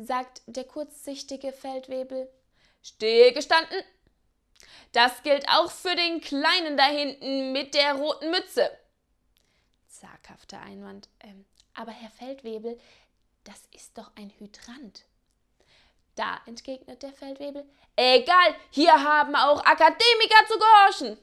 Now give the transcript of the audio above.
sagt der kurzsichtige Feldwebel. Stehe gestanden. Das gilt auch für den Kleinen da hinten mit der roten Mütze. Zaghafter Einwand. Ähm, aber Herr Feldwebel, das ist doch ein Hydrant. Da entgegnet der Feldwebel. Egal, hier haben auch Akademiker zu gehorchen.